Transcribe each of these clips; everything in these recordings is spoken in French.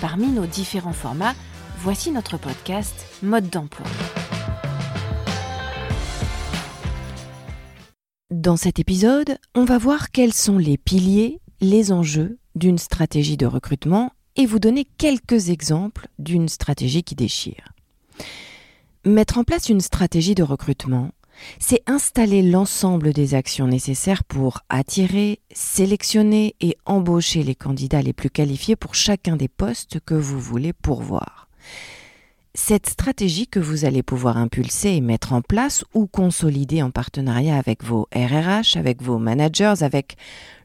Parmi nos différents formats, voici notre podcast Mode d'emploi. Dans cet épisode, on va voir quels sont les piliers, les enjeux d'une stratégie de recrutement et vous donner quelques exemples d'une stratégie qui déchire. Mettre en place une stratégie de recrutement, c'est installer l'ensemble des actions nécessaires pour attirer, sélectionner et embaucher les candidats les plus qualifiés pour chacun des postes que vous voulez pourvoir. Cette stratégie que vous allez pouvoir impulser et mettre en place ou consolider en partenariat avec vos RRH, avec vos managers, avec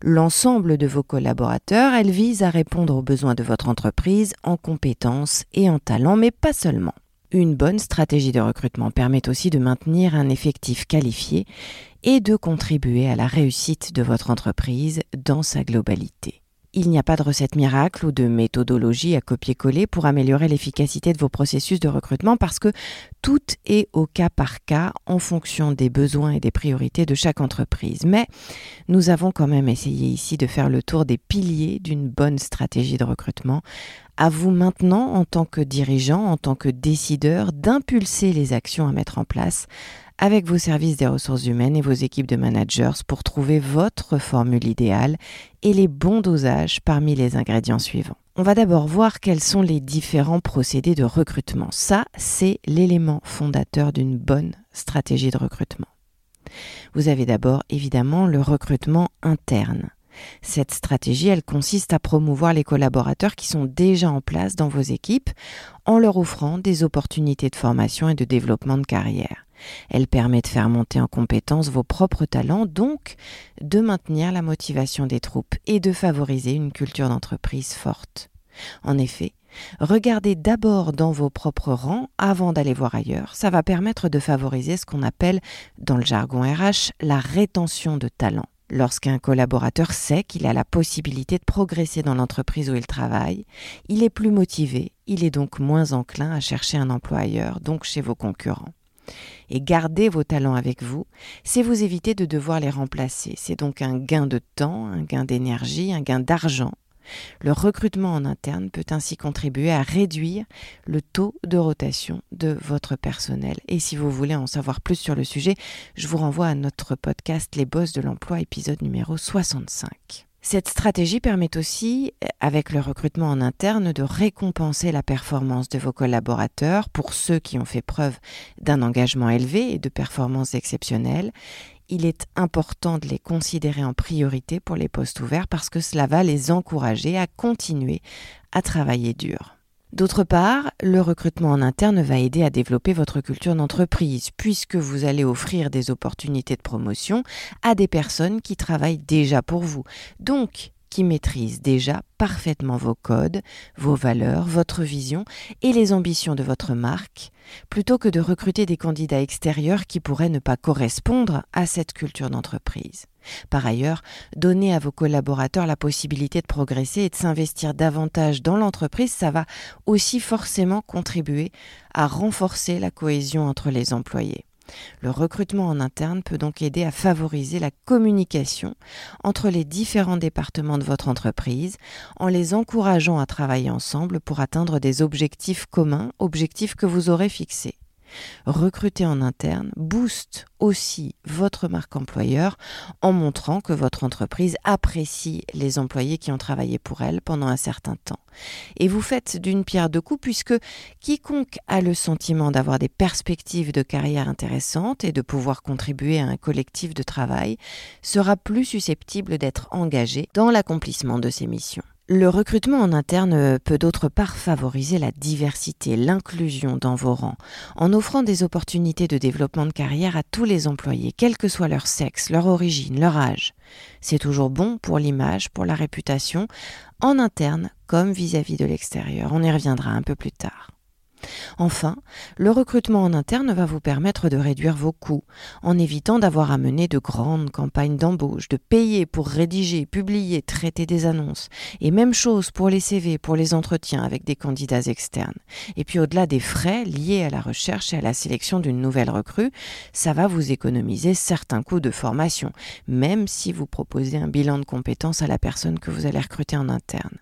l'ensemble de vos collaborateurs, elle vise à répondre aux besoins de votre entreprise en compétences et en talents, mais pas seulement. Une bonne stratégie de recrutement permet aussi de maintenir un effectif qualifié et de contribuer à la réussite de votre entreprise dans sa globalité. Il n'y a pas de recette miracle ou de méthodologie à copier-coller pour améliorer l'efficacité de vos processus de recrutement parce que tout est au cas par cas en fonction des besoins et des priorités de chaque entreprise. Mais nous avons quand même essayé ici de faire le tour des piliers d'une bonne stratégie de recrutement. À vous maintenant, en tant que dirigeant, en tant que décideur, d'impulser les actions à mettre en place avec vos services des ressources humaines et vos équipes de managers pour trouver votre formule idéale et les bons dosages parmi les ingrédients suivants. On va d'abord voir quels sont les différents procédés de recrutement. Ça, c'est l'élément fondateur d'une bonne stratégie de recrutement. Vous avez d'abord évidemment le recrutement interne. Cette stratégie, elle consiste à promouvoir les collaborateurs qui sont déjà en place dans vos équipes en leur offrant des opportunités de formation et de développement de carrière. Elle permet de faire monter en compétence vos propres talents, donc de maintenir la motivation des troupes et de favoriser une culture d'entreprise forte. En effet, regardez d'abord dans vos propres rangs avant d'aller voir ailleurs. Ça va permettre de favoriser ce qu'on appelle dans le jargon RH la rétention de talents. Lorsqu'un collaborateur sait qu'il a la possibilité de progresser dans l'entreprise où il travaille, il est plus motivé, il est donc moins enclin à chercher un emploi ailleurs, donc chez vos concurrents et garder vos talents avec vous, c'est vous éviter de devoir les remplacer. C'est donc un gain de temps, un gain d'énergie, un gain d'argent. Le recrutement en interne peut ainsi contribuer à réduire le taux de rotation de votre personnel. Et si vous voulez en savoir plus sur le sujet, je vous renvoie à notre podcast Les Bosses de l'emploi, épisode numéro 65. Cette stratégie permet aussi, avec le recrutement en interne, de récompenser la performance de vos collaborateurs pour ceux qui ont fait preuve d'un engagement élevé et de performances exceptionnelles. Il est important de les considérer en priorité pour les postes ouverts parce que cela va les encourager à continuer à travailler dur. D'autre part, le recrutement en interne va aider à développer votre culture d'entreprise, puisque vous allez offrir des opportunités de promotion à des personnes qui travaillent déjà pour vous. Donc, qui maîtrisent déjà parfaitement vos codes, vos valeurs, votre vision et les ambitions de votre marque, plutôt que de recruter des candidats extérieurs qui pourraient ne pas correspondre à cette culture d'entreprise. Par ailleurs, donner à vos collaborateurs la possibilité de progresser et de s'investir davantage dans l'entreprise, ça va aussi forcément contribuer à renforcer la cohésion entre les employés. Le recrutement en interne peut donc aider à favoriser la communication entre les différents départements de votre entreprise en les encourageant à travailler ensemble pour atteindre des objectifs communs, objectifs que vous aurez fixés. Recruter en interne booste aussi votre marque employeur en montrant que votre entreprise apprécie les employés qui ont travaillé pour elle pendant un certain temps. Et vous faites d'une pierre deux coups puisque quiconque a le sentiment d'avoir des perspectives de carrière intéressantes et de pouvoir contribuer à un collectif de travail sera plus susceptible d'être engagé dans l'accomplissement de ses missions. Le recrutement en interne peut d'autre part favoriser la diversité, l'inclusion dans vos rangs, en offrant des opportunités de développement de carrière à tous les employés, quel que soit leur sexe, leur origine, leur âge. C'est toujours bon pour l'image, pour la réputation, en interne comme vis-à-vis de l'extérieur. On y reviendra un peu plus tard. Enfin, le recrutement en interne va vous permettre de réduire vos coûts, en évitant d'avoir à mener de grandes campagnes d'embauche, de payer pour rédiger, publier, traiter des annonces, et même chose pour les CV, pour les entretiens avec des candidats externes. Et puis au-delà des frais liés à la recherche et à la sélection d'une nouvelle recrue, ça va vous économiser certains coûts de formation, même si vous proposez un bilan de compétences à la personne que vous allez recruter en interne.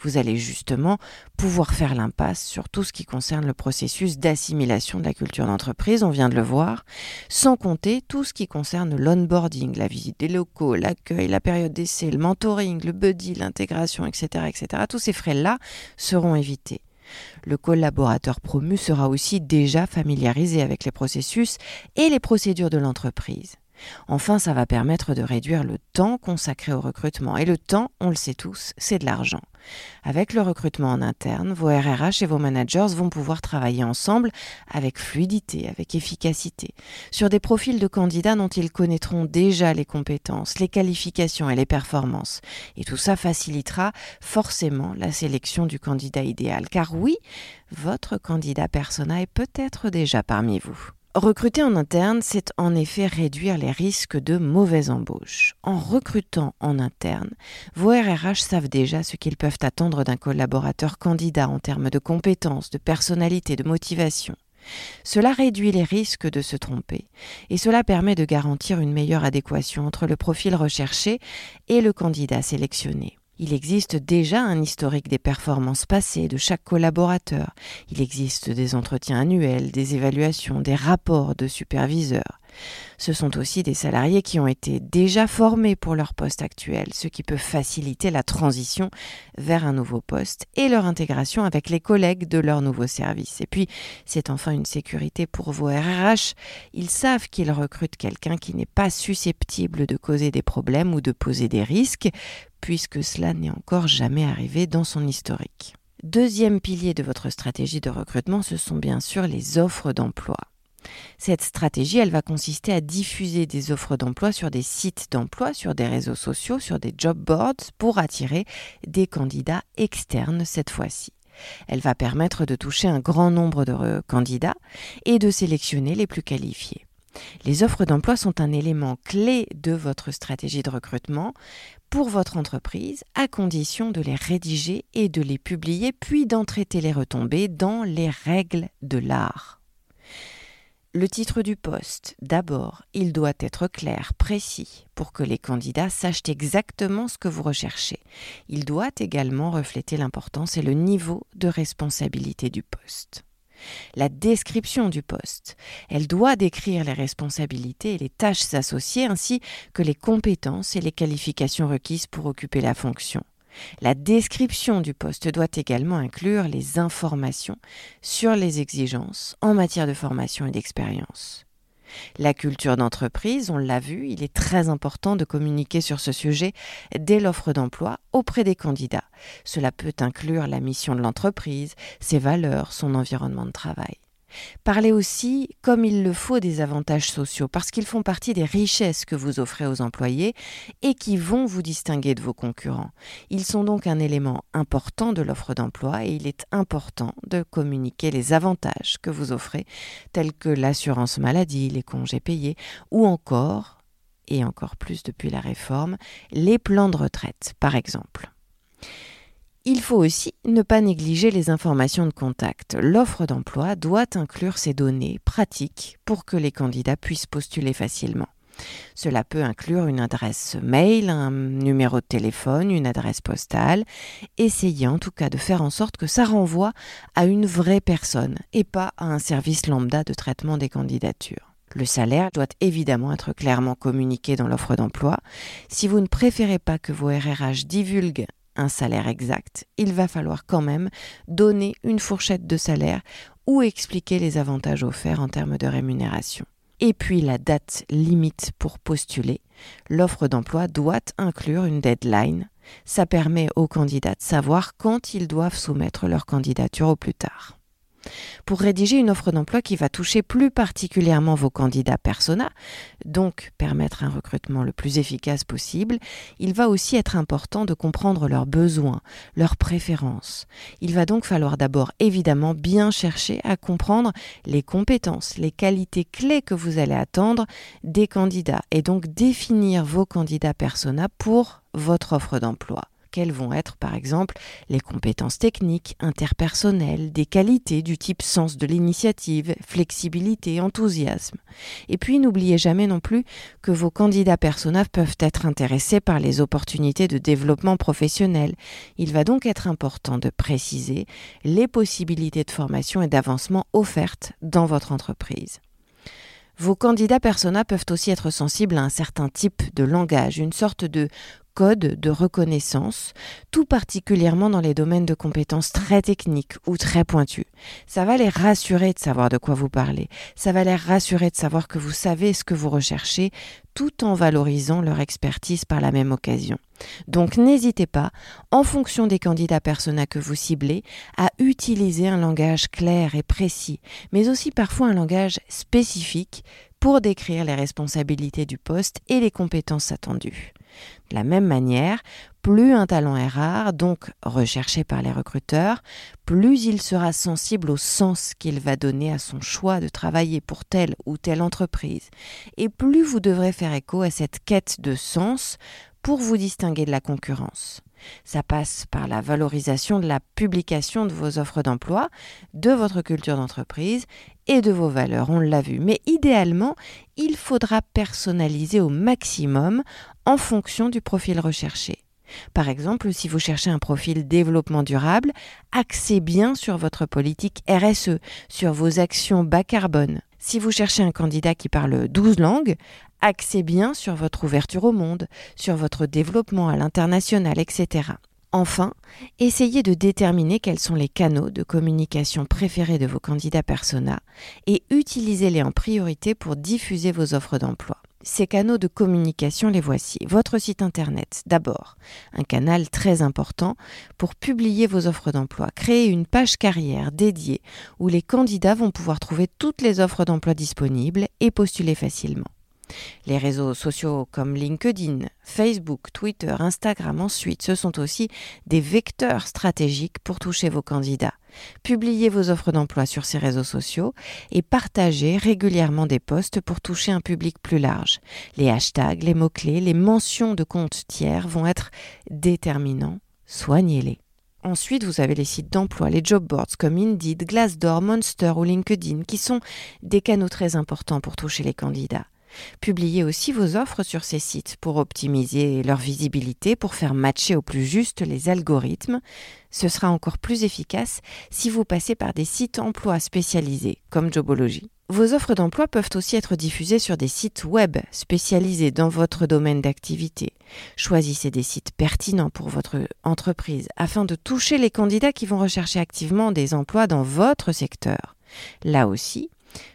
Vous allez justement pouvoir faire l'impasse sur tout ce qui concerne le processus d'assimilation de la culture d'entreprise, on vient de le voir, sans compter tout ce qui concerne l'onboarding, la visite des locaux, l'accueil, la période d'essai, le mentoring, le buddy, l'intégration, etc., etc. Tous ces frais-là seront évités. Le collaborateur promu sera aussi déjà familiarisé avec les processus et les procédures de l'entreprise. Enfin, ça va permettre de réduire le temps consacré au recrutement. Et le temps, on le sait tous, c'est de l'argent. Avec le recrutement en interne, vos RRH et vos managers vont pouvoir travailler ensemble avec fluidité, avec efficacité, sur des profils de candidats dont ils connaîtront déjà les compétences, les qualifications et les performances. Et tout ça facilitera forcément la sélection du candidat idéal. Car oui, votre candidat persona est peut-être déjà parmi vous. Recruter en interne, c'est en effet réduire les risques de mauvaise embauche. En recrutant en interne, vos RRH savent déjà ce qu'ils peuvent attendre d'un collaborateur candidat en termes de compétences, de personnalité, de motivation. Cela réduit les risques de se tromper et cela permet de garantir une meilleure adéquation entre le profil recherché et le candidat sélectionné. Il existe déjà un historique des performances passées de chaque collaborateur. Il existe des entretiens annuels, des évaluations, des rapports de superviseurs. Ce sont aussi des salariés qui ont été déjà formés pour leur poste actuel, ce qui peut faciliter la transition vers un nouveau poste et leur intégration avec les collègues de leur nouveau service. Et puis, c'est enfin une sécurité pour vos RRH. Ils savent qu'ils recrutent quelqu'un qui n'est pas susceptible de causer des problèmes ou de poser des risques, puisque cela n'est encore jamais arrivé dans son historique. Deuxième pilier de votre stratégie de recrutement, ce sont bien sûr les offres d'emploi. Cette stratégie, elle va consister à diffuser des offres d'emploi sur des sites d'emploi, sur des réseaux sociaux, sur des job boards pour attirer des candidats externes cette fois-ci. Elle va permettre de toucher un grand nombre de candidats et de sélectionner les plus qualifiés. Les offres d'emploi sont un élément clé de votre stratégie de recrutement pour votre entreprise, à condition de les rédiger et de les publier, puis d'en traiter les retombées dans les règles de l'art. Le titre du poste, d'abord, il doit être clair, précis, pour que les candidats sachent exactement ce que vous recherchez. Il doit également refléter l'importance et le niveau de responsabilité du poste la description du poste. Elle doit décrire les responsabilités et les tâches associées ainsi que les compétences et les qualifications requises pour occuper la fonction. La description du poste doit également inclure les informations sur les exigences en matière de formation et d'expérience. La culture d'entreprise, on l'a vu, il est très important de communiquer sur ce sujet dès l'offre d'emploi auprès des candidats. Cela peut inclure la mission de l'entreprise, ses valeurs, son environnement de travail. Parlez aussi, comme il le faut, des avantages sociaux, parce qu'ils font partie des richesses que vous offrez aux employés et qui vont vous distinguer de vos concurrents. Ils sont donc un élément important de l'offre d'emploi et il est important de communiquer les avantages que vous offrez, tels que l'assurance maladie, les congés payés, ou encore, et encore plus depuis la réforme, les plans de retraite, par exemple. Il faut aussi ne pas négliger les informations de contact. L'offre d'emploi doit inclure ces données pratiques pour que les candidats puissent postuler facilement. Cela peut inclure une adresse mail, un numéro de téléphone, une adresse postale. Essayez en tout cas de faire en sorte que ça renvoie à une vraie personne et pas à un service lambda de traitement des candidatures. Le salaire doit évidemment être clairement communiqué dans l'offre d'emploi. Si vous ne préférez pas que vos RRH divulguent un salaire exact, il va falloir quand même donner une fourchette de salaire ou expliquer les avantages offerts en termes de rémunération. Et puis la date limite pour postuler. L'offre d'emploi doit inclure une deadline Ça permet aux candidats de savoir quand ils doivent soumettre leur candidature au plus tard. Pour rédiger une offre d'emploi qui va toucher plus particulièrement vos candidats persona, donc permettre un recrutement le plus efficace possible, il va aussi être important de comprendre leurs besoins, leurs préférences. Il va donc falloir d'abord évidemment bien chercher à comprendre les compétences, les qualités clés que vous allez attendre des candidats et donc définir vos candidats persona pour votre offre d'emploi quelles vont être par exemple les compétences techniques, interpersonnelles, des qualités du type sens de l'initiative, flexibilité, enthousiasme. Et puis n'oubliez jamais non plus que vos candidats persona peuvent être intéressés par les opportunités de développement professionnel. Il va donc être important de préciser les possibilités de formation et d'avancement offertes dans votre entreprise. Vos candidats persona peuvent aussi être sensibles à un certain type de langage, une sorte de code de reconnaissance, tout particulièrement dans les domaines de compétences très techniques ou très pointus. Ça va les rassurer de savoir de quoi vous parlez, ça va les rassurer de savoir que vous savez ce que vous recherchez, tout en valorisant leur expertise par la même occasion. Donc n'hésitez pas, en fonction des candidats persona que vous ciblez, à utiliser un langage clair et précis, mais aussi parfois un langage spécifique pour décrire les responsabilités du poste et les compétences attendues. De la même manière, plus un talent est rare, donc recherché par les recruteurs, plus il sera sensible au sens qu'il va donner à son choix de travailler pour telle ou telle entreprise, et plus vous devrez faire écho à cette quête de sens pour vous distinguer de la concurrence. Ça passe par la valorisation de la publication de vos offres d'emploi, de votre culture d'entreprise et de vos valeurs, on l'a vu. Mais idéalement, il faudra personnaliser au maximum en fonction du profil recherché. Par exemple, si vous cherchez un profil développement durable, axez bien sur votre politique RSE, sur vos actions bas carbone. Si vous cherchez un candidat qui parle 12 langues, axez bien sur votre ouverture au monde, sur votre développement à l'international, etc. Enfin, essayez de déterminer quels sont les canaux de communication préférés de vos candidats persona et utilisez-les en priorité pour diffuser vos offres d'emploi. Ces canaux de communication, les voici. Votre site internet, d'abord, un canal très important pour publier vos offres d'emploi. Créez une page carrière dédiée où les candidats vont pouvoir trouver toutes les offres d'emploi disponibles et postuler facilement. Les réseaux sociaux comme LinkedIn, Facebook, Twitter, Instagram ensuite, ce sont aussi des vecteurs stratégiques pour toucher vos candidats. Publiez vos offres d'emploi sur ces réseaux sociaux et partagez régulièrement des posts pour toucher un public plus large. Les hashtags, les mots-clés, les mentions de comptes tiers vont être déterminants. Soignez-les. Ensuite, vous avez les sites d'emploi, les job boards comme Indeed, Glassdoor, Monster ou LinkedIn qui sont des canaux très importants pour toucher les candidats. Publiez aussi vos offres sur ces sites pour optimiser leur visibilité, pour faire matcher au plus juste les algorithmes. Ce sera encore plus efficace si vous passez par des sites emploi spécialisés comme Jobology. Vos offres d'emploi peuvent aussi être diffusées sur des sites web spécialisés dans votre domaine d'activité. Choisissez des sites pertinents pour votre entreprise afin de toucher les candidats qui vont rechercher activement des emplois dans votre secteur. Là aussi,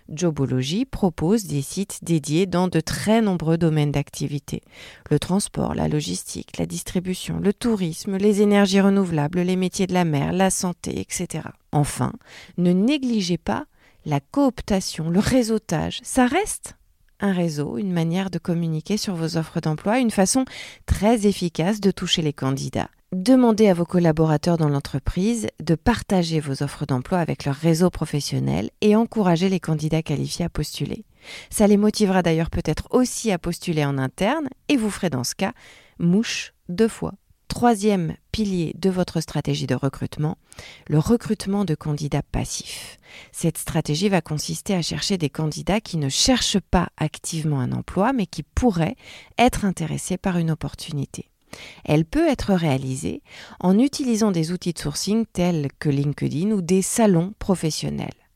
Jobology propose des sites dédiés dans de très nombreux domaines d'activité. Le transport, la logistique, la distribution, le tourisme, les énergies renouvelables, les métiers de la mer, la santé, etc. Enfin, ne négligez pas la cooptation, le réseautage. Ça reste un réseau, une manière de communiquer sur vos offres d'emploi, une façon très efficace de toucher les candidats. Demandez à vos collaborateurs dans l'entreprise de partager vos offres d'emploi avec leur réseau professionnel et encouragez les candidats qualifiés à postuler. Ça les motivera d'ailleurs peut-être aussi à postuler en interne et vous ferez dans ce cas mouche deux fois. Troisième pilier de votre stratégie de recrutement, le recrutement de candidats passifs. Cette stratégie va consister à chercher des candidats qui ne cherchent pas activement un emploi mais qui pourraient être intéressés par une opportunité. Elle peut être réalisée en utilisant des outils de sourcing tels que LinkedIn ou des salons professionnels.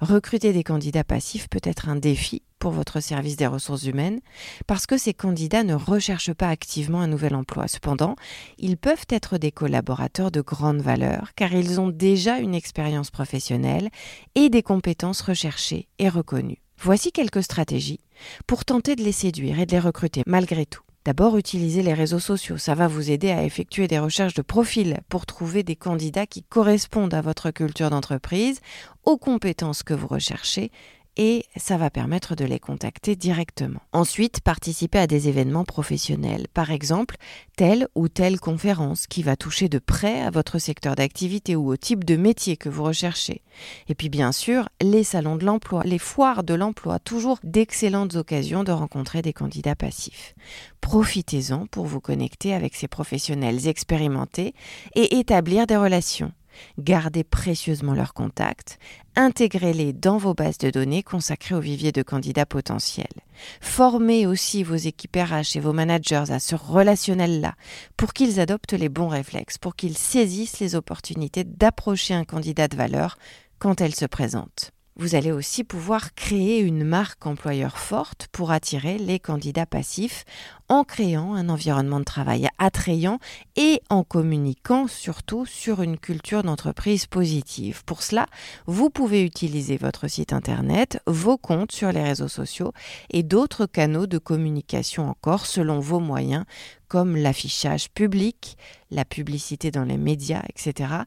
Recruter des candidats passifs peut être un défi pour votre service des ressources humaines parce que ces candidats ne recherchent pas activement un nouvel emploi. Cependant, ils peuvent être des collaborateurs de grande valeur car ils ont déjà une expérience professionnelle et des compétences recherchées et reconnues. Voici quelques stratégies pour tenter de les séduire et de les recruter malgré tout. D'abord, utilisez les réseaux sociaux. Ça va vous aider à effectuer des recherches de profil pour trouver des candidats qui correspondent à votre culture d'entreprise, aux compétences que vous recherchez et ça va permettre de les contacter directement. Ensuite, participez à des événements professionnels, par exemple telle ou telle conférence qui va toucher de près à votre secteur d'activité ou au type de métier que vous recherchez. Et puis bien sûr, les salons de l'emploi, les foires de l'emploi, toujours d'excellentes occasions de rencontrer des candidats passifs. Profitez-en pour vous connecter avec ces professionnels expérimentés et établir des relations. Gardez précieusement leurs contacts, intégrez-les dans vos bases de données consacrées au vivier de candidats potentiels. Formez aussi vos équipes RH et vos managers à ce relationnel-là pour qu'ils adoptent les bons réflexes, pour qu'ils saisissent les opportunités d'approcher un candidat de valeur quand elle se présente. Vous allez aussi pouvoir créer une marque employeur forte pour attirer les candidats passifs en créant un environnement de travail attrayant et en communiquant surtout sur une culture d'entreprise positive. Pour cela, vous pouvez utiliser votre site internet, vos comptes sur les réseaux sociaux et d'autres canaux de communication encore selon vos moyens comme l'affichage public, la publicité dans les médias, etc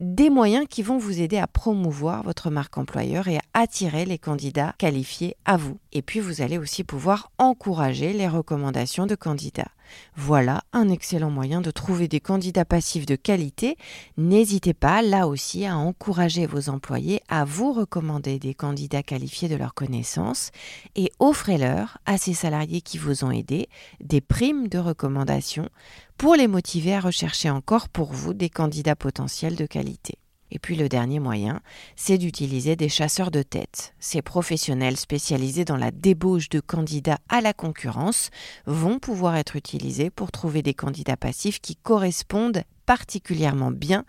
des moyens qui vont vous aider à promouvoir votre marque employeur et à attirer les candidats qualifiés à vous. Et puis vous allez aussi pouvoir encourager les recommandations de candidats. Voilà un excellent moyen de trouver des candidats passifs de qualité. N'hésitez pas là aussi à encourager vos employés à vous recommander des candidats qualifiés de leur connaissance et offrez-leur à ces salariés qui vous ont aidé des primes de recommandation pour les motiver à rechercher encore pour vous des candidats potentiels de qualité. Et puis le dernier moyen, c'est d'utiliser des chasseurs de tête. Ces professionnels spécialisés dans la débauche de candidats à la concurrence vont pouvoir être utilisés pour trouver des candidats passifs qui correspondent particulièrement bien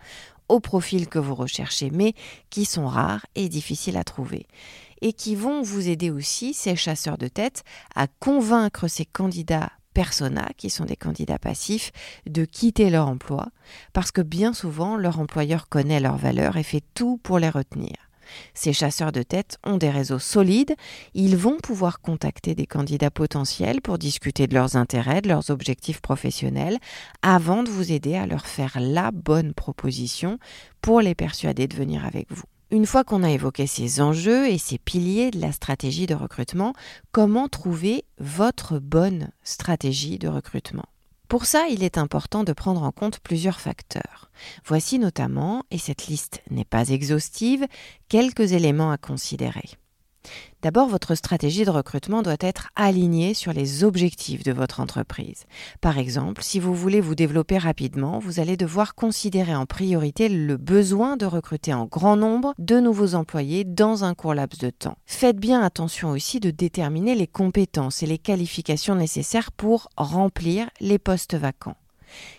au profil que vous recherchez, mais qui sont rares et difficiles à trouver. Et qui vont vous aider aussi, ces chasseurs de tête, à convaincre ces candidats persona, qui sont des candidats passifs, de quitter leur emploi, parce que bien souvent leur employeur connaît leurs valeurs et fait tout pour les retenir. Ces chasseurs de tête ont des réseaux solides, ils vont pouvoir contacter des candidats potentiels pour discuter de leurs intérêts, de leurs objectifs professionnels, avant de vous aider à leur faire la bonne proposition pour les persuader de venir avec vous. Une fois qu'on a évoqué ces enjeux et ces piliers de la stratégie de recrutement, comment trouver votre bonne stratégie de recrutement? Pour ça, il est important de prendre en compte plusieurs facteurs. Voici notamment, et cette liste n'est pas exhaustive, quelques éléments à considérer. D'abord, votre stratégie de recrutement doit être alignée sur les objectifs de votre entreprise. Par exemple, si vous voulez vous développer rapidement, vous allez devoir considérer en priorité le besoin de recruter en grand nombre de nouveaux employés dans un court laps de temps. Faites bien attention aussi de déterminer les compétences et les qualifications nécessaires pour remplir les postes vacants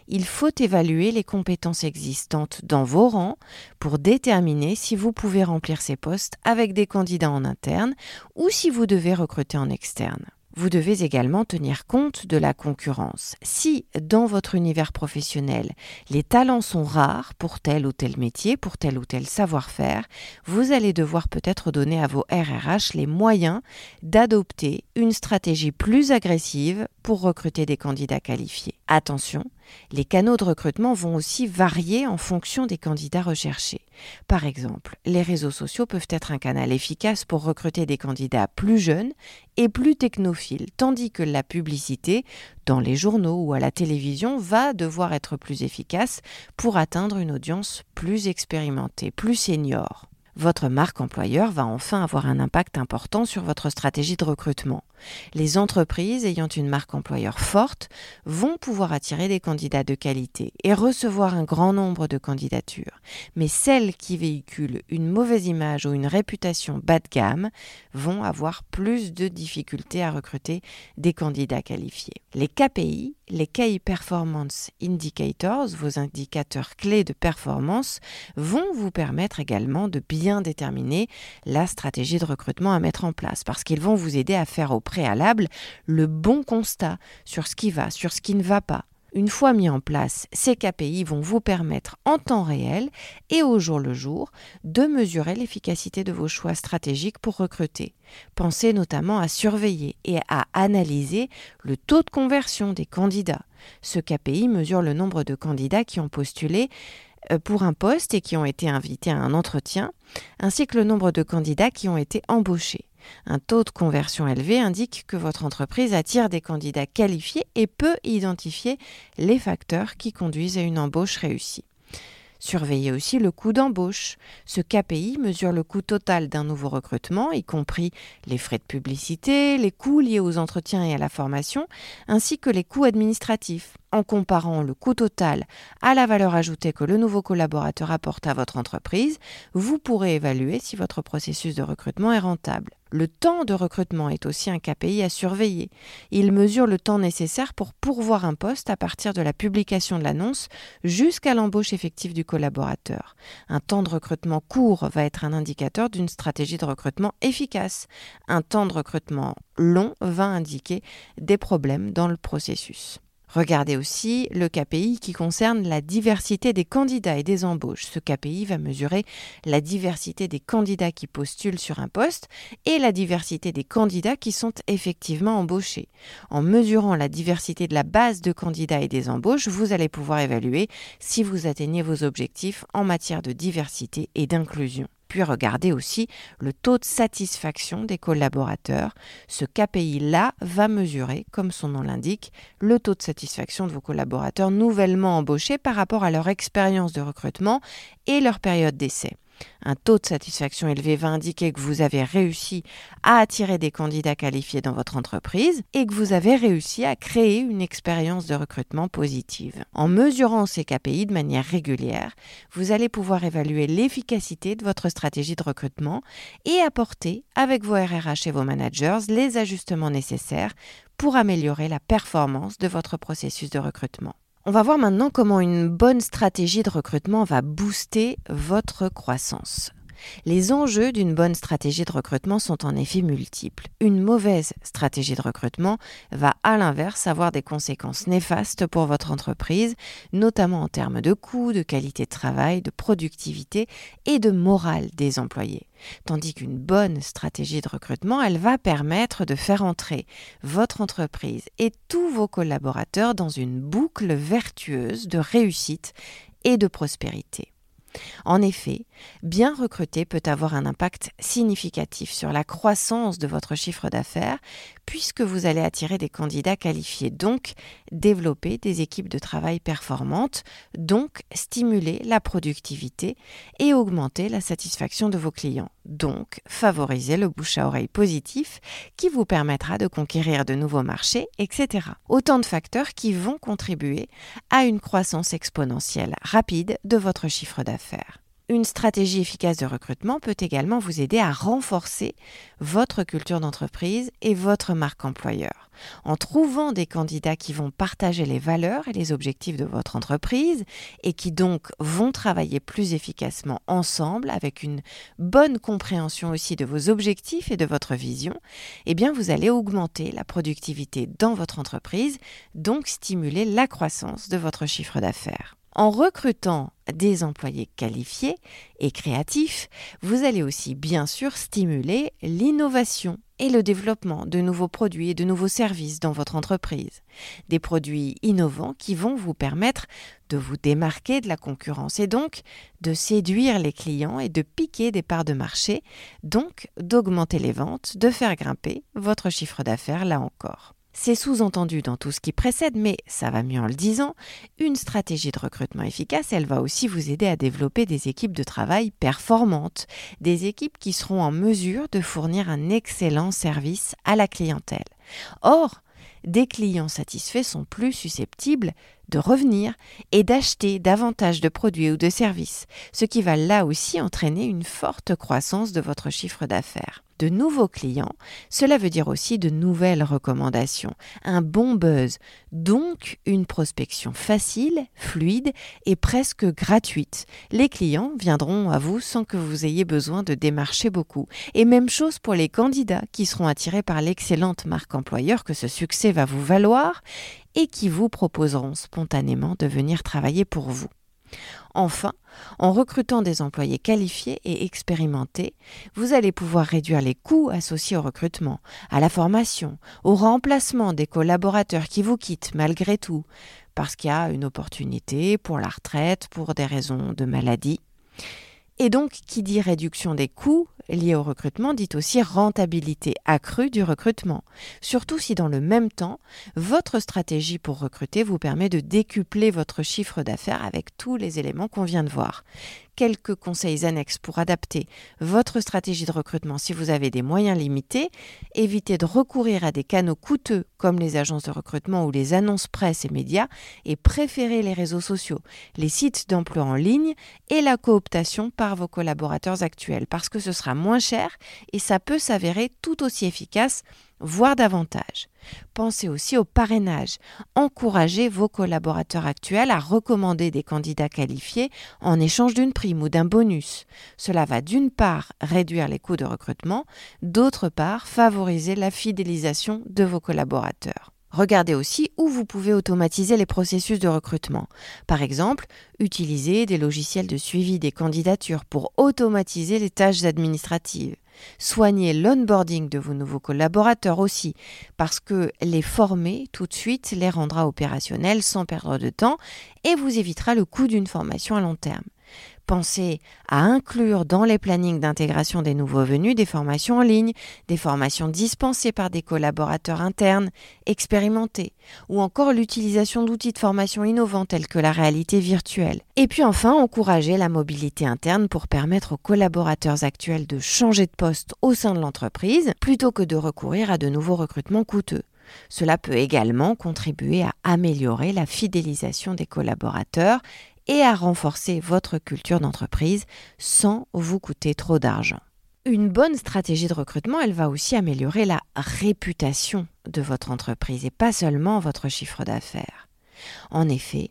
il faut évaluer les compétences existantes dans vos rangs pour déterminer si vous pouvez remplir ces postes avec des candidats en interne ou si vous devez recruter en externe vous devez également tenir compte de la concurrence. Si dans votre univers professionnel, les talents sont rares pour tel ou tel métier, pour tel ou tel savoir-faire, vous allez devoir peut-être donner à vos RRH les moyens d'adopter une stratégie plus agressive pour recruter des candidats qualifiés. Attention, les canaux de recrutement vont aussi varier en fonction des candidats recherchés. Par exemple, les réseaux sociaux peuvent être un canal efficace pour recruter des candidats plus jeunes et plus technophiles, tandis que la publicité, dans les journaux ou à la télévision, va devoir être plus efficace pour atteindre une audience plus expérimentée, plus senior. Votre marque employeur va enfin avoir un impact important sur votre stratégie de recrutement. Les entreprises ayant une marque employeur forte vont pouvoir attirer des candidats de qualité et recevoir un grand nombre de candidatures. Mais celles qui véhiculent une mauvaise image ou une réputation bas de gamme vont avoir plus de difficultés à recruter des candidats qualifiés. Les KPI, les Key Performance Indicators, vos indicateurs clés de performance, vont vous permettre également de bien déterminer la stratégie de recrutement à mettre en place parce qu'ils vont vous aider à faire au préalable le bon constat sur ce qui va, sur ce qui ne va pas. Une fois mis en place, ces KPI vont vous permettre en temps réel et au jour le jour de mesurer l'efficacité de vos choix stratégiques pour recruter. Pensez notamment à surveiller et à analyser le taux de conversion des candidats. Ce KPI mesure le nombre de candidats qui ont postulé pour un poste et qui ont été invités à un entretien, ainsi que le nombre de candidats qui ont été embauchés. Un taux de conversion élevé indique que votre entreprise attire des candidats qualifiés et peut identifier les facteurs qui conduisent à une embauche réussie. Surveillez aussi le coût d'embauche. Ce KPI mesure le coût total d'un nouveau recrutement, y compris les frais de publicité, les coûts liés aux entretiens et à la formation, ainsi que les coûts administratifs. En comparant le coût total à la valeur ajoutée que le nouveau collaborateur apporte à votre entreprise, vous pourrez évaluer si votre processus de recrutement est rentable. Le temps de recrutement est aussi un KPI à surveiller. Il mesure le temps nécessaire pour pourvoir un poste à partir de la publication de l'annonce jusqu'à l'embauche effective du collaborateur. Un temps de recrutement court va être un indicateur d'une stratégie de recrutement efficace. Un temps de recrutement long va indiquer des problèmes dans le processus. Regardez aussi le KPI qui concerne la diversité des candidats et des embauches. Ce KPI va mesurer la diversité des candidats qui postulent sur un poste et la diversité des candidats qui sont effectivement embauchés. En mesurant la diversité de la base de candidats et des embauches, vous allez pouvoir évaluer si vous atteignez vos objectifs en matière de diversité et d'inclusion. Puis regardez aussi le taux de satisfaction des collaborateurs. Ce KPI-là va mesurer, comme son nom l'indique, le taux de satisfaction de vos collaborateurs nouvellement embauchés par rapport à leur expérience de recrutement et leur période d'essai. Un taux de satisfaction élevé va indiquer que vous avez réussi à attirer des candidats qualifiés dans votre entreprise et que vous avez réussi à créer une expérience de recrutement positive. En mesurant ces KPI de manière régulière, vous allez pouvoir évaluer l'efficacité de votre stratégie de recrutement et apporter avec vos RRH et vos managers les ajustements nécessaires pour améliorer la performance de votre processus de recrutement. On va voir maintenant comment une bonne stratégie de recrutement va booster votre croissance. Les enjeux d'une bonne stratégie de recrutement sont en effet multiples. Une mauvaise stratégie de recrutement va à l'inverse avoir des conséquences néfastes pour votre entreprise, notamment en termes de coûts, de qualité de travail, de productivité et de morale des employés. Tandis qu'une bonne stratégie de recrutement, elle va permettre de faire entrer votre entreprise et tous vos collaborateurs dans une boucle vertueuse de réussite et de prospérité. En effet, bien recruter peut avoir un impact significatif sur la croissance de votre chiffre d'affaires puisque vous allez attirer des candidats qualifiés, donc développer des équipes de travail performantes, donc stimuler la productivité et augmenter la satisfaction de vos clients, donc favoriser le bouche à oreille positif qui vous permettra de conquérir de nouveaux marchés, etc. Autant de facteurs qui vont contribuer à une croissance exponentielle rapide de votre chiffre d'affaires. Une stratégie efficace de recrutement peut également vous aider à renforcer votre culture d'entreprise et votre marque employeur. En trouvant des candidats qui vont partager les valeurs et les objectifs de votre entreprise et qui donc vont travailler plus efficacement ensemble avec une bonne compréhension aussi de vos objectifs et de votre vision, eh vous allez augmenter la productivité dans votre entreprise, donc stimuler la croissance de votre chiffre d'affaires. En recrutant des employés qualifiés et créatifs, vous allez aussi bien sûr stimuler l'innovation et le développement de nouveaux produits et de nouveaux services dans votre entreprise. Des produits innovants qui vont vous permettre de vous démarquer de la concurrence et donc de séduire les clients et de piquer des parts de marché, donc d'augmenter les ventes, de faire grimper votre chiffre d'affaires là encore. C'est sous-entendu dans tout ce qui précède, mais ça va mieux en le disant, une stratégie de recrutement efficace, elle va aussi vous aider à développer des équipes de travail performantes, des équipes qui seront en mesure de fournir un excellent service à la clientèle. Or, des clients satisfaits sont plus susceptibles de revenir et d'acheter davantage de produits ou de services, ce qui va là aussi entraîner une forte croissance de votre chiffre d'affaires de nouveaux clients, cela veut dire aussi de nouvelles recommandations, un bon buzz, donc une prospection facile, fluide et presque gratuite. Les clients viendront à vous sans que vous ayez besoin de démarcher beaucoup. Et même chose pour les candidats qui seront attirés par l'excellente marque employeur que ce succès va vous valoir et qui vous proposeront de venir travailler pour vous. Enfin, en recrutant des employés qualifiés et expérimentés, vous allez pouvoir réduire les coûts associés au recrutement, à la formation, au remplacement des collaborateurs qui vous quittent malgré tout, parce qu'il y a une opportunité pour la retraite, pour des raisons de maladie. Et donc, qui dit réduction des coûts liés au recrutement dit aussi rentabilité accrue du recrutement, surtout si dans le même temps, votre stratégie pour recruter vous permet de décupler votre chiffre d'affaires avec tous les éléments qu'on vient de voir quelques conseils annexes pour adapter votre stratégie de recrutement si vous avez des moyens limités. Évitez de recourir à des canaux coûteux comme les agences de recrutement ou les annonces presse et médias et préférez les réseaux sociaux, les sites d'emploi en ligne et la cooptation par vos collaborateurs actuels parce que ce sera moins cher et ça peut s'avérer tout aussi efficace voire davantage. Pensez aussi au parrainage. Encouragez vos collaborateurs actuels à recommander des candidats qualifiés en échange d'une prime ou d'un bonus. Cela va d'une part réduire les coûts de recrutement, d'autre part favoriser la fidélisation de vos collaborateurs. Regardez aussi où vous pouvez automatiser les processus de recrutement. Par exemple, utilisez des logiciels de suivi des candidatures pour automatiser les tâches administratives. Soignez l'onboarding de vos nouveaux collaborateurs aussi, parce que les former tout de suite les rendra opérationnels sans perdre de temps et vous évitera le coût d'une formation à long terme. Pensez à inclure dans les plannings d'intégration des nouveaux venus des formations en ligne, des formations dispensées par des collaborateurs internes expérimentés, ou encore l'utilisation d'outils de formation innovants tels que la réalité virtuelle. Et puis enfin, encourager la mobilité interne pour permettre aux collaborateurs actuels de changer de poste au sein de l'entreprise plutôt que de recourir à de nouveaux recrutements coûteux. Cela peut également contribuer à améliorer la fidélisation des collaborateurs et à renforcer votre culture d'entreprise sans vous coûter trop d'argent. Une bonne stratégie de recrutement, elle va aussi améliorer la réputation de votre entreprise et pas seulement votre chiffre d'affaires. En effet,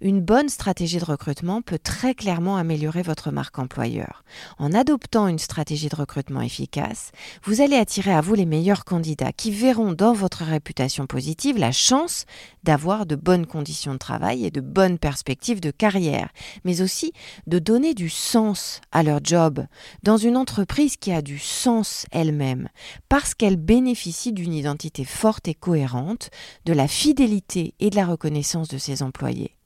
une bonne stratégie de recrutement peut très clairement améliorer votre marque employeur. En adoptant une stratégie de recrutement efficace, vous allez attirer à vous les meilleurs candidats qui verront dans votre réputation positive la chance d'avoir de bonnes conditions de travail et de bonnes perspectives de carrière, mais aussi de donner du sens à leur job dans une entreprise qui a du sens elle-même, parce qu'elle bénéficie d'une identité forte et cohérente, de la fidélité et de la reconnaissance de ses employés.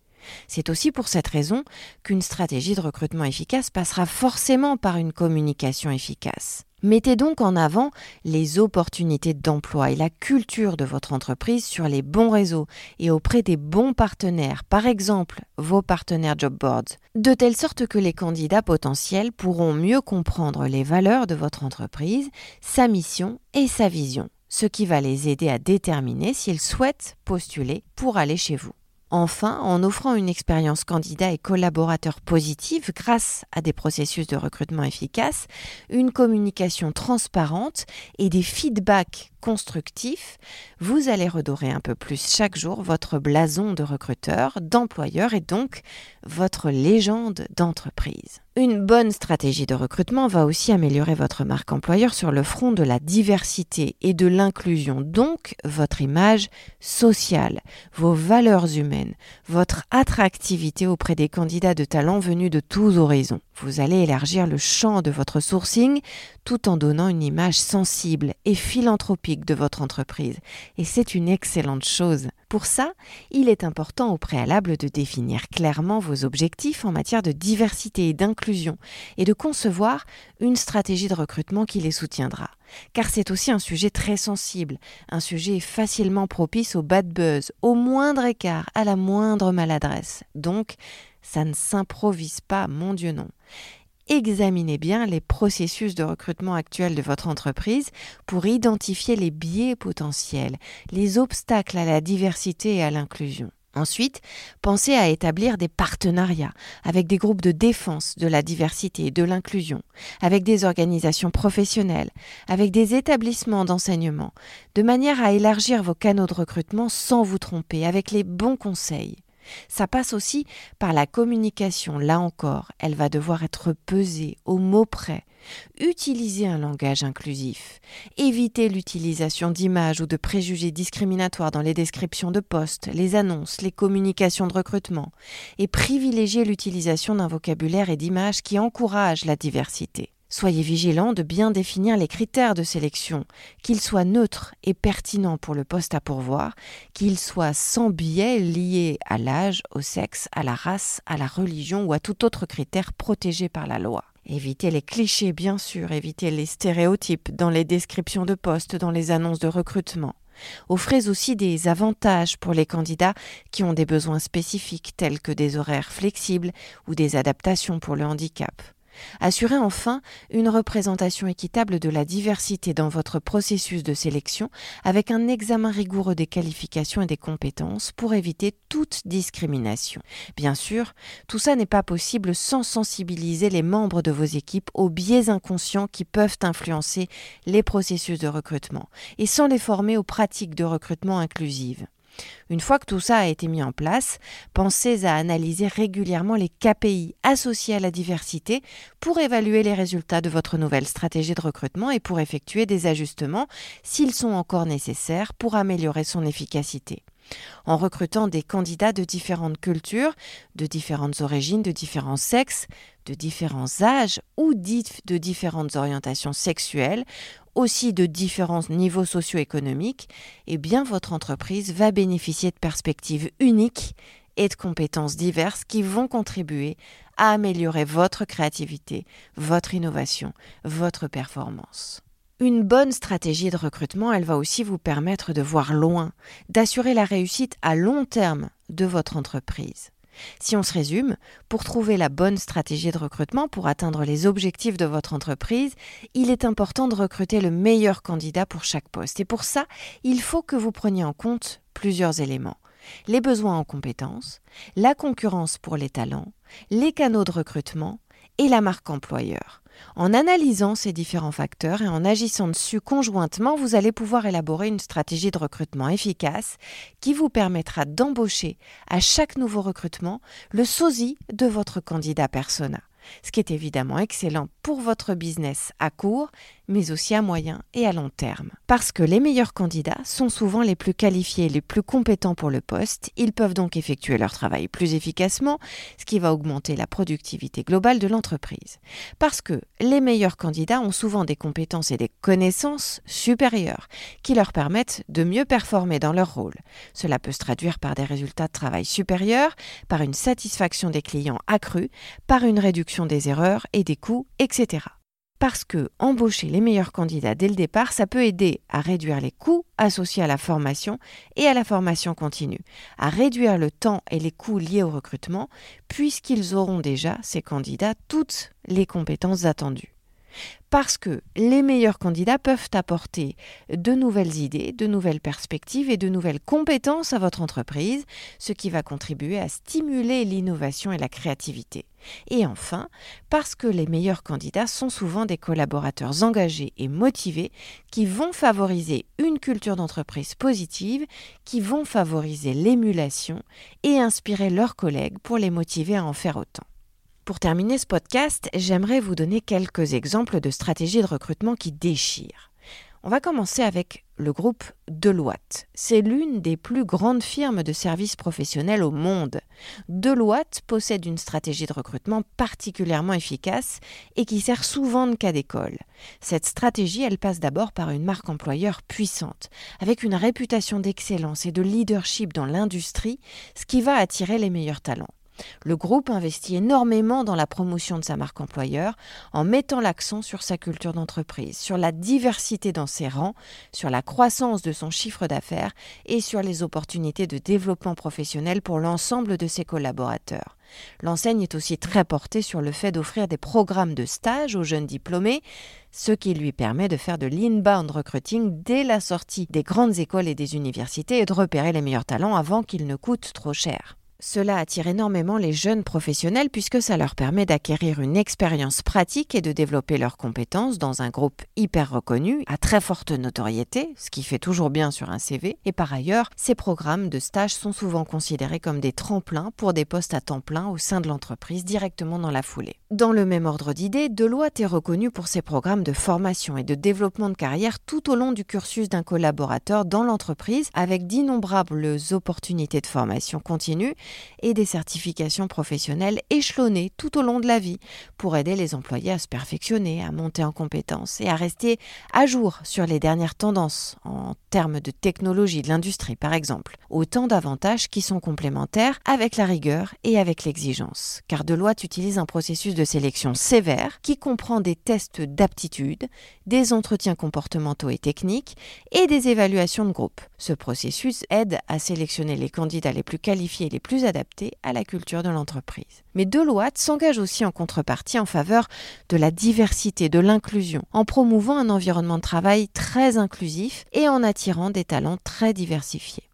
C'est aussi pour cette raison qu'une stratégie de recrutement efficace passera forcément par une communication efficace. Mettez donc en avant les opportunités d'emploi et la culture de votre entreprise sur les bons réseaux et auprès des bons partenaires, par exemple vos partenaires job boards, de telle sorte que les candidats potentiels pourront mieux comprendre les valeurs de votre entreprise, sa mission et sa vision, ce qui va les aider à déterminer s'ils souhaitent postuler pour aller chez vous. Enfin, en offrant une expérience candidat et collaborateur positive grâce à des processus de recrutement efficaces, une communication transparente et des feedbacks constructif, vous allez redorer un peu plus chaque jour votre blason de recruteur, d'employeur et donc votre légende d'entreprise. Une bonne stratégie de recrutement va aussi améliorer votre marque employeur sur le front de la diversité et de l'inclusion, donc votre image sociale, vos valeurs humaines, votre attractivité auprès des candidats de talent venus de tous horizons. Vous allez élargir le champ de votre sourcing tout en donnant une image sensible et philanthropique de votre entreprise. Et c'est une excellente chose. Pour ça, il est important au préalable de définir clairement vos objectifs en matière de diversité et d'inclusion et de concevoir une stratégie de recrutement qui les soutiendra. Car c'est aussi un sujet très sensible, un sujet facilement propice au bad buzz, au moindre écart, à la moindre maladresse. Donc, ça ne s'improvise pas, mon Dieu non. Examinez bien les processus de recrutement actuels de votre entreprise pour identifier les biais potentiels, les obstacles à la diversité et à l'inclusion. Ensuite, pensez à établir des partenariats avec des groupes de défense de la diversité et de l'inclusion, avec des organisations professionnelles, avec des établissements d'enseignement, de manière à élargir vos canaux de recrutement sans vous tromper, avec les bons conseils. Ça passe aussi par la communication. Là encore, elle va devoir être pesée au mot près. Utilisez un langage inclusif. Évitez l'utilisation d'images ou de préjugés discriminatoires dans les descriptions de postes, les annonces, les communications de recrutement. Et privilégiez l'utilisation d'un vocabulaire et d'images qui encouragent la diversité. Soyez vigilant de bien définir les critères de sélection, qu'ils soient neutres et pertinents pour le poste à pourvoir, qu'ils soient sans biais liés à l'âge, au sexe, à la race, à la religion ou à tout autre critère protégé par la loi. Évitez les clichés, bien sûr, évitez les stéréotypes dans les descriptions de postes, dans les annonces de recrutement. Offrez aussi des avantages pour les candidats qui ont des besoins spécifiques tels que des horaires flexibles ou des adaptations pour le handicap. Assurez enfin une représentation équitable de la diversité dans votre processus de sélection avec un examen rigoureux des qualifications et des compétences pour éviter toute discrimination. Bien sûr, tout ça n'est pas possible sans sensibiliser les membres de vos équipes aux biais inconscients qui peuvent influencer les processus de recrutement et sans les former aux pratiques de recrutement inclusives. Une fois que tout ça a été mis en place, pensez à analyser régulièrement les KPI associés à la diversité pour évaluer les résultats de votre nouvelle stratégie de recrutement et pour effectuer des ajustements s'ils sont encore nécessaires pour améliorer son efficacité. En recrutant des candidats de différentes cultures, de différentes origines, de différents sexes, de différents âges ou de différentes orientations sexuelles, aussi de différents niveaux socio-économiques, eh bien votre entreprise va bénéficier de perspectives uniques et de compétences diverses qui vont contribuer à améliorer votre créativité, votre innovation, votre performance. Une bonne stratégie de recrutement, elle va aussi vous permettre de voir loin, d'assurer la réussite à long terme de votre entreprise. Si on se résume, pour trouver la bonne stratégie de recrutement, pour atteindre les objectifs de votre entreprise, il est important de recruter le meilleur candidat pour chaque poste. Et pour ça, il faut que vous preniez en compte plusieurs éléments. Les besoins en compétences, la concurrence pour les talents, les canaux de recrutement et la marque employeur. En analysant ces différents facteurs et en agissant dessus conjointement, vous allez pouvoir élaborer une stratégie de recrutement efficace qui vous permettra d'embaucher à chaque nouveau recrutement le sosie de votre candidat persona. Ce qui est évidemment excellent pour votre business à court, mais aussi à moyen et à long terme. Parce que les meilleurs candidats sont souvent les plus qualifiés et les plus compétents pour le poste, ils peuvent donc effectuer leur travail plus efficacement, ce qui va augmenter la productivité globale de l'entreprise. Parce que les meilleurs candidats ont souvent des compétences et des connaissances supérieures qui leur permettent de mieux performer dans leur rôle. Cela peut se traduire par des résultats de travail supérieurs, par une satisfaction des clients accrue, par une réduction des erreurs et des coûts, etc. Parce que embaucher les meilleurs candidats dès le départ, ça peut aider à réduire les coûts associés à la formation et à la formation continue, à réduire le temps et les coûts liés au recrutement, puisqu'ils auront déjà, ces candidats, toutes les compétences attendues parce que les meilleurs candidats peuvent apporter de nouvelles idées, de nouvelles perspectives et de nouvelles compétences à votre entreprise, ce qui va contribuer à stimuler l'innovation et la créativité. Et enfin, parce que les meilleurs candidats sont souvent des collaborateurs engagés et motivés qui vont favoriser une culture d'entreprise positive, qui vont favoriser l'émulation et inspirer leurs collègues pour les motiver à en faire autant. Pour terminer ce podcast, j'aimerais vous donner quelques exemples de stratégies de recrutement qui déchirent. On va commencer avec le groupe Deloitte. C'est l'une des plus grandes firmes de services professionnels au monde. Deloitte possède une stratégie de recrutement particulièrement efficace et qui sert souvent de cas d'école. Cette stratégie, elle passe d'abord par une marque employeur puissante, avec une réputation d'excellence et de leadership dans l'industrie, ce qui va attirer les meilleurs talents. Le groupe investit énormément dans la promotion de sa marque employeur en mettant l'accent sur sa culture d'entreprise, sur la diversité dans ses rangs, sur la croissance de son chiffre d'affaires et sur les opportunités de développement professionnel pour l'ensemble de ses collaborateurs. L'enseigne est aussi très portée sur le fait d'offrir des programmes de stage aux jeunes diplômés, ce qui lui permet de faire de l'inbound recruiting dès la sortie des grandes écoles et des universités et de repérer les meilleurs talents avant qu'ils ne coûtent trop cher. Cela attire énormément les jeunes professionnels puisque ça leur permet d'acquérir une expérience pratique et de développer leurs compétences dans un groupe hyper reconnu, à très forte notoriété, ce qui fait toujours bien sur un CV. Et par ailleurs, ces programmes de stage sont souvent considérés comme des tremplins pour des postes à temps plein au sein de l'entreprise directement dans la foulée. Dans le même ordre d'idées, Deloitte est reconnu pour ses programmes de formation et de développement de carrière tout au long du cursus d'un collaborateur dans l'entreprise avec d'innombrables opportunités de formation continue et des certifications professionnelles échelonnées tout au long de la vie pour aider les employés à se perfectionner, à monter en compétences et à rester à jour sur les dernières tendances en termes de technologie de l'industrie par exemple. Autant d'avantages qui sont complémentaires avec la rigueur et avec l'exigence. Car Deloitte utilise un processus de sélection sévère qui comprend des tests d'aptitude, des entretiens comportementaux et techniques et des évaluations de groupe. Ce processus aide à sélectionner les candidats les plus qualifiés et les plus adaptés à la culture de l'entreprise. Mais Deloitte s'engage aussi en contrepartie en faveur de la diversité, de l'inclusion, en promouvant un environnement de travail très inclusif et en attirant des talents très diversifiés.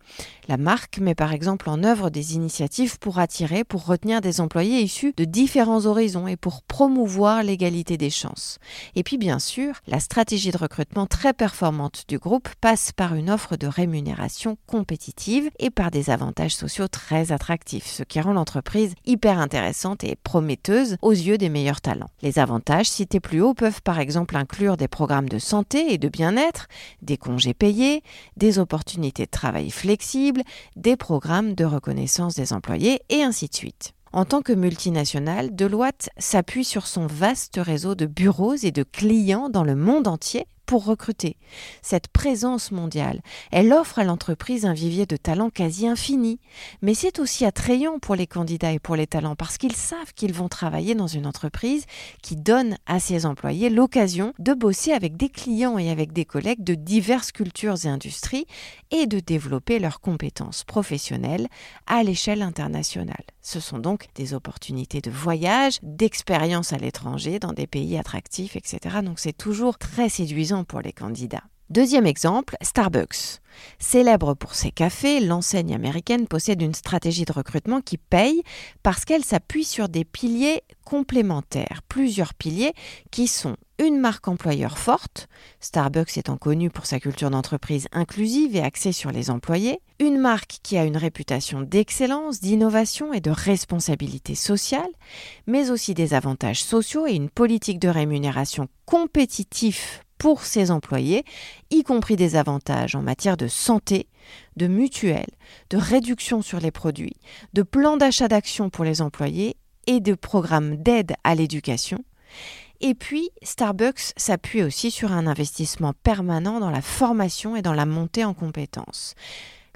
La marque met par exemple en œuvre des initiatives pour attirer, pour retenir des employés issus de différents horizons et pour promouvoir l'égalité des chances. Et puis bien sûr, la stratégie de recrutement très performante du groupe passe par une offre de rémunération compétitive et par des avantages sociaux très attractifs, ce qui rend l'entreprise hyper intéressante et prometteuse aux yeux des meilleurs talents. Les avantages cités plus haut peuvent par exemple inclure des programmes de santé et de bien-être, des congés payés, des opportunités de travail flexibles, des programmes de reconnaissance des employés et ainsi de suite. En tant que multinationale, Deloitte s'appuie sur son vaste réseau de bureaux et de clients dans le monde entier pour recruter. Cette présence mondiale, elle offre à l'entreprise un vivier de talents quasi infini, mais c'est aussi attrayant pour les candidats et pour les talents parce qu'ils savent qu'ils vont travailler dans une entreprise qui donne à ses employés l'occasion de bosser avec des clients et avec des collègues de diverses cultures et industries et de développer leurs compétences professionnelles à l'échelle internationale. Ce sont donc des opportunités de voyage, d'expérience à l'étranger, dans des pays attractifs, etc. Donc c'est toujours très séduisant pour les candidats. Deuxième exemple, Starbucks. Célèbre pour ses cafés, l'enseigne américaine possède une stratégie de recrutement qui paye parce qu'elle s'appuie sur des piliers complémentaires, plusieurs piliers qui sont une marque employeur forte, Starbucks étant connu pour sa culture d'entreprise inclusive et axée sur les employés, une marque qui a une réputation d'excellence, d'innovation et de responsabilité sociale, mais aussi des avantages sociaux et une politique de rémunération compétitive pour ses employés, y compris des avantages en matière de santé, de mutuelle, de réduction sur les produits, de plans d'achat d'actions pour les employés et de programmes d'aide à l'éducation. Et puis, Starbucks s'appuie aussi sur un investissement permanent dans la formation et dans la montée en compétences.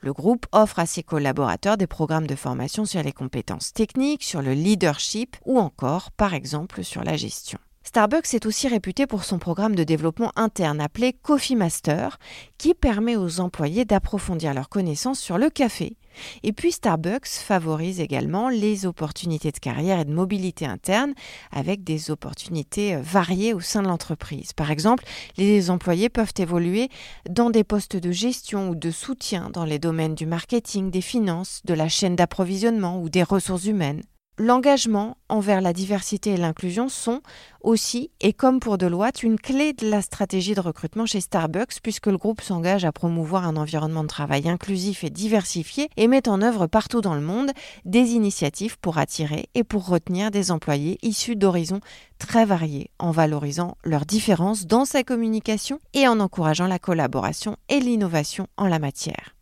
Le groupe offre à ses collaborateurs des programmes de formation sur les compétences techniques, sur le leadership ou encore, par exemple, sur la gestion. Starbucks est aussi réputé pour son programme de développement interne appelé Coffee Master, qui permet aux employés d'approfondir leurs connaissances sur le café. Et puis Starbucks favorise également les opportunités de carrière et de mobilité interne avec des opportunités euh, variées au sein de l'entreprise. Par exemple, les employés peuvent évoluer dans des postes de gestion ou de soutien dans les domaines du marketing, des finances, de la chaîne d'approvisionnement ou des ressources humaines. L'engagement envers la diversité et l'inclusion sont aussi, et comme pour Deloitte, une clé de la stratégie de recrutement chez Starbucks puisque le groupe s'engage à promouvoir un environnement de travail inclusif et diversifié et met en œuvre partout dans le monde des initiatives pour attirer et pour retenir des employés issus d'horizons très variés en valorisant leurs différences dans sa communication et en encourageant la collaboration et l'innovation en la matière.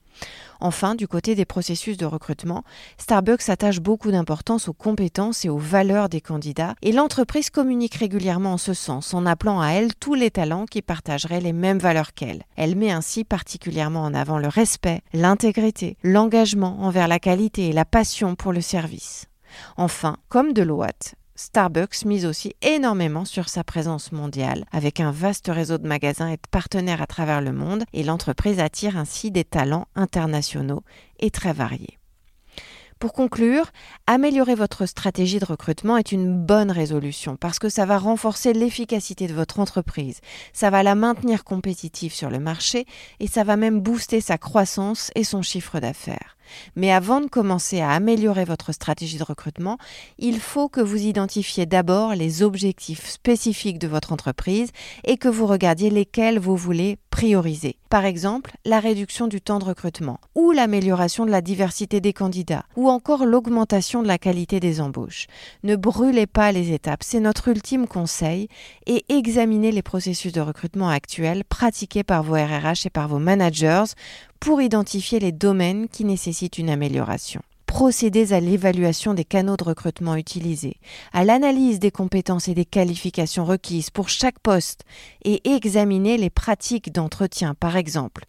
Enfin, du côté des processus de recrutement, Starbucks attache beaucoup d'importance aux compétences et aux valeurs des candidats et l'entreprise communique régulièrement en ce sens en appelant à elle tous les talents qui partageraient les mêmes valeurs qu'elle. Elle met ainsi particulièrement en avant le respect, l'intégrité, l'engagement envers la qualité et la passion pour le service. Enfin, comme Deloitte, Starbucks mise aussi énormément sur sa présence mondiale, avec un vaste réseau de magasins et de partenaires à travers le monde, et l'entreprise attire ainsi des talents internationaux et très variés. Pour conclure, améliorer votre stratégie de recrutement est une bonne résolution parce que ça va renforcer l'efficacité de votre entreprise, ça va la maintenir compétitive sur le marché et ça va même booster sa croissance et son chiffre d'affaires. Mais avant de commencer à améliorer votre stratégie de recrutement, il faut que vous identifiez d'abord les objectifs spécifiques de votre entreprise et que vous regardiez lesquels vous voulez prioriser. Par exemple, la réduction du temps de recrutement, ou l'amélioration de la diversité des candidats, ou encore l'augmentation de la qualité des embauches. Ne brûlez pas les étapes, c'est notre ultime conseil, et examinez les processus de recrutement actuels pratiqués par vos RRH et par vos managers pour identifier les domaines qui nécessitent une amélioration procédez à l'évaluation des canaux de recrutement utilisés, à l'analyse des compétences et des qualifications requises pour chaque poste et examinez les pratiques d'entretien par exemple.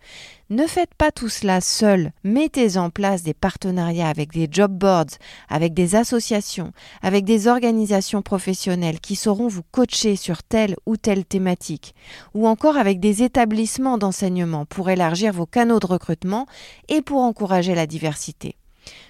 Ne faites pas tout cela seul, mettez en place des partenariats avec des job boards, avec des associations, avec des organisations professionnelles qui sauront vous coacher sur telle ou telle thématique, ou encore avec des établissements d'enseignement pour élargir vos canaux de recrutement et pour encourager la diversité.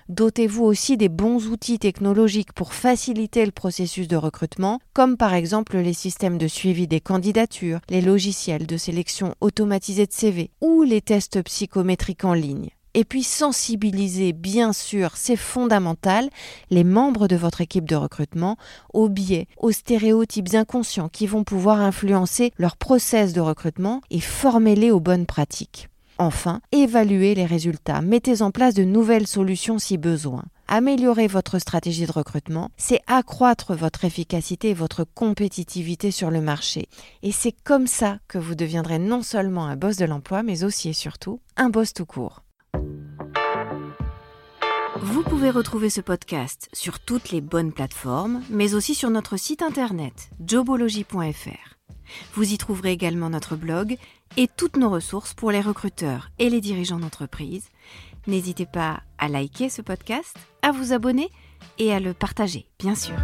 Dotez-vous aussi des bons outils technologiques pour faciliter le processus de recrutement, comme par exemple les systèmes de suivi des candidatures, les logiciels de sélection automatisée de CV ou les tests psychométriques en ligne. Et puis sensibiliser, bien sûr, c'est fondamental, les membres de votre équipe de recrutement aux biais, aux stéréotypes inconscients qui vont pouvoir influencer leur process de recrutement et former-les aux bonnes pratiques. Enfin, évaluez les résultats, mettez en place de nouvelles solutions si besoin. Améliorer votre stratégie de recrutement, c'est accroître votre efficacité et votre compétitivité sur le marché. Et c'est comme ça que vous deviendrez non seulement un boss de l'emploi, mais aussi et surtout un boss tout court. Vous pouvez retrouver ce podcast sur toutes les bonnes plateformes, mais aussi sur notre site internet jobology.fr. Vous y trouverez également notre blog et toutes nos ressources pour les recruteurs et les dirigeants d'entreprise. N'hésitez pas à liker ce podcast, à vous abonner et à le partager, bien sûr.